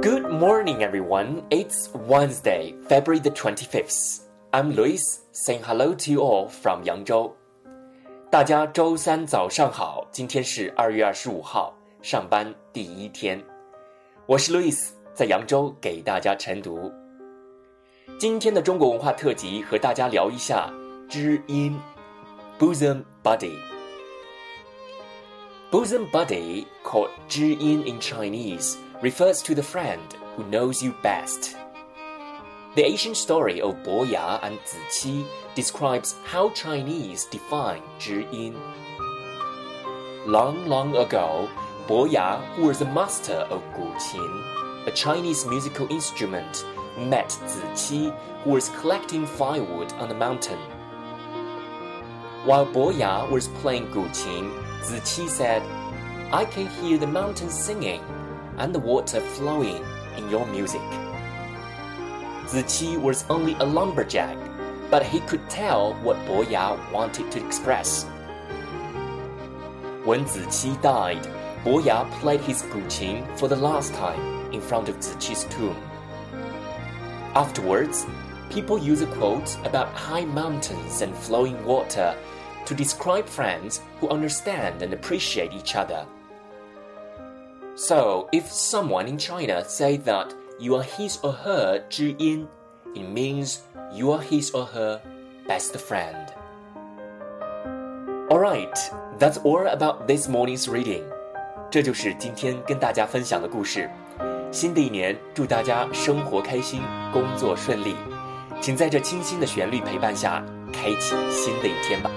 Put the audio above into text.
Good morning, everyone. It's Wednesday, February the 25th. I'm Lewis, saying hello to you all from Yangzhou. 大家周三早上好，今天是二月二十五号，上班第一天。我是 Lewis，在扬州给大家晨读。今天的中国文化特辑和大家聊一下知音 （bosom buddy）。bosom buddy called 知音 in Chinese。Refers to the friend who knows you best. The ancient story of Bo Ya and Zi Qi describes how Chinese define 知音. Long, long ago, Bo Ya, who was a master of guqin, a Chinese musical instrument, met Zi Qi, who was collecting firewood on the mountain. While Bo Ya was playing guqin, Zi Qi said, I can hear the mountain singing and the water flowing in your music. Ziqi was only a lumberjack, but he could tell what Boya wanted to express. When Ziqi died, Boya played his guqin for the last time in front of Ziqi's tomb. Afterwards, people use a quote about high mountains and flowing water to describe friends who understand and appreciate each other. So, if someone in China say that you are his or her 知音, it means you are his or her best friend. Alright, that's all about this morning's reading. 这就是今天跟大家分享的故事。新的一年，祝大家生活开心，工作顺利。请在这清新的旋律陪伴下，开启新的一天吧。